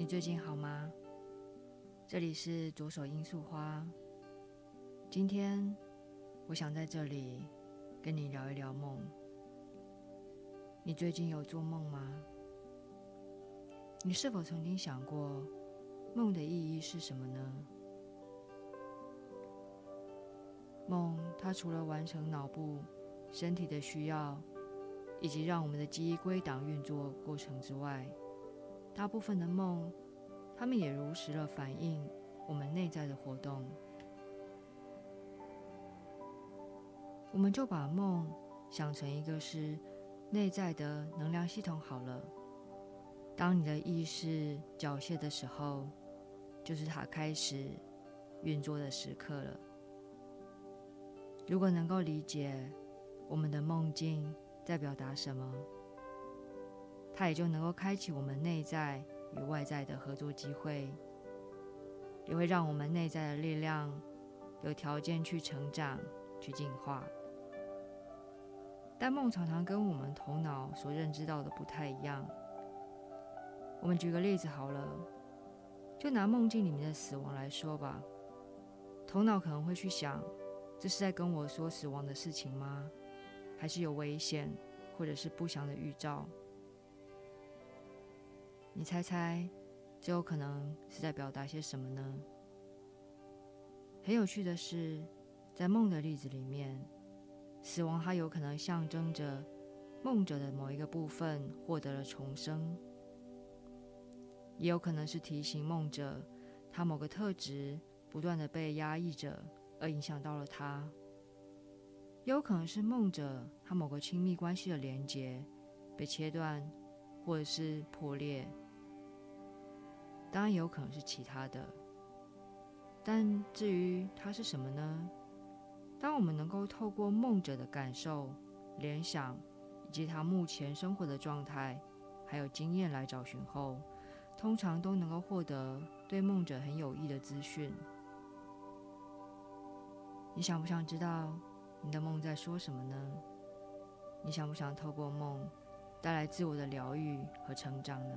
你最近好吗？这里是左手罂粟花。今天我想在这里跟你聊一聊梦。你最近有做梦吗？你是否曾经想过梦的意义是什么呢？梦，它除了完成脑部、身体的需要，以及让我们的记忆归档运作过程之外，大部分的梦，他们也如实的反映我们内在的活动。我们就把梦想成一个是内在的能量系统好了。当你的意识缴械的时候，就是它开始运作的时刻了。如果能够理解我们的梦境在表达什么，它也就能够开启我们内在与外在的合作机会，也会让我们内在的力量有条件去成长、去进化。但梦常常跟我们头脑所认知到的不太一样。我们举个例子好了，就拿梦境里面的死亡来说吧，头脑可能会去想，这是在跟我说死亡的事情吗？还是有危险，或者是不祥的预兆？你猜猜，这有可能是在表达些什么呢？很有趣的是，在梦的例子里面。死亡，它有可能象征着梦者的某一个部分获得了重生，也有可能是提醒梦者，他某个特质不断的被压抑着，而影响到了他；也有可能是梦者他某个亲密关系的连接被切断，或者是破裂。当然，也有可能是其他的。但至于它是什么呢？当我们能够透过梦者的感受、联想，以及他目前生活的状态，还有经验来找寻后，通常都能够获得对梦者很有益的资讯。你想不想知道你的梦在说什么呢？你想不想透过梦带来自我的疗愈和成长呢？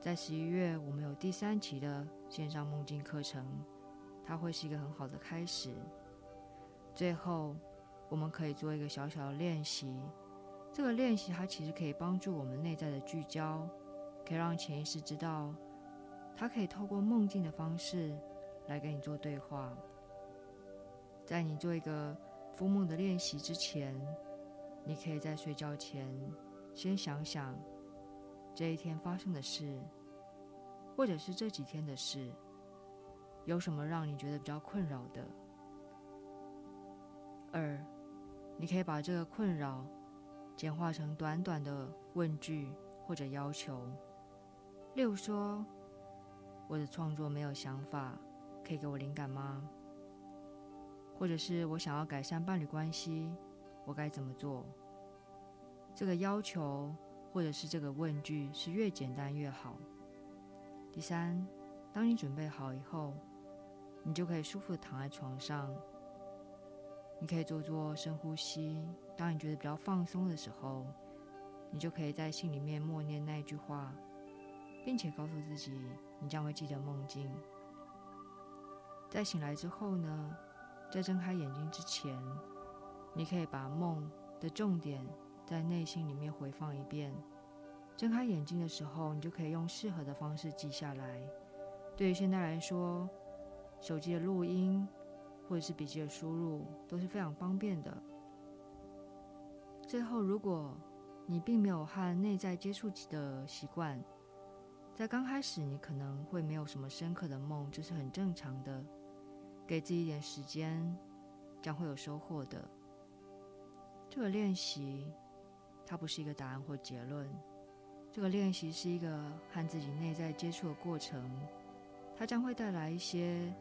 在十一月，我们有第三期的线上梦境课程，它会是一个很好的开始。最后，我们可以做一个小小的练习。这个练习它其实可以帮助我们内在的聚焦，可以让潜意识知道，它可以透过梦境的方式来跟你做对话。在你做一个复梦的练习之前，你可以在睡觉前先想想这一天发生的事，或者是这几天的事，有什么让你觉得比较困扰的。二，你可以把这个困扰简化成短短的问句或者要求，例如说：“我的创作没有想法，可以给我灵感吗？”或者是我想要改善伴侣关系，我该怎么做？这个要求或者是这个问句是越简单越好。第三，当你准备好以后，你就可以舒服的躺在床上。你可以做做深呼吸。当你觉得比较放松的时候，你就可以在心里面默念那一句话，并且告诉自己，你将会记得梦境。在醒来之后呢，在睁开眼睛之前，你可以把梦的重点在内心里面回放一遍。睁开眼睛的时候，你就可以用适合的方式记下来。对于现在来说，手机的录音。或者是笔记的输入都是非常方便的。最后，如果你并没有和内在接触的习惯，在刚开始你可能会没有什么深刻的梦，这是很正常的。给自己一点时间，将会有收获的。这个练习，它不是一个答案或结论，这个练习是一个和自己内在接触的过程，它将会带来一些。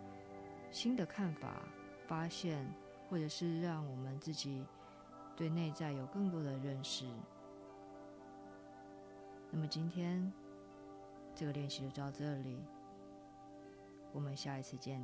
新的看法、发现，或者是让我们自己对内在有更多的认识。那么今天这个练习就到这里，我们下一次见。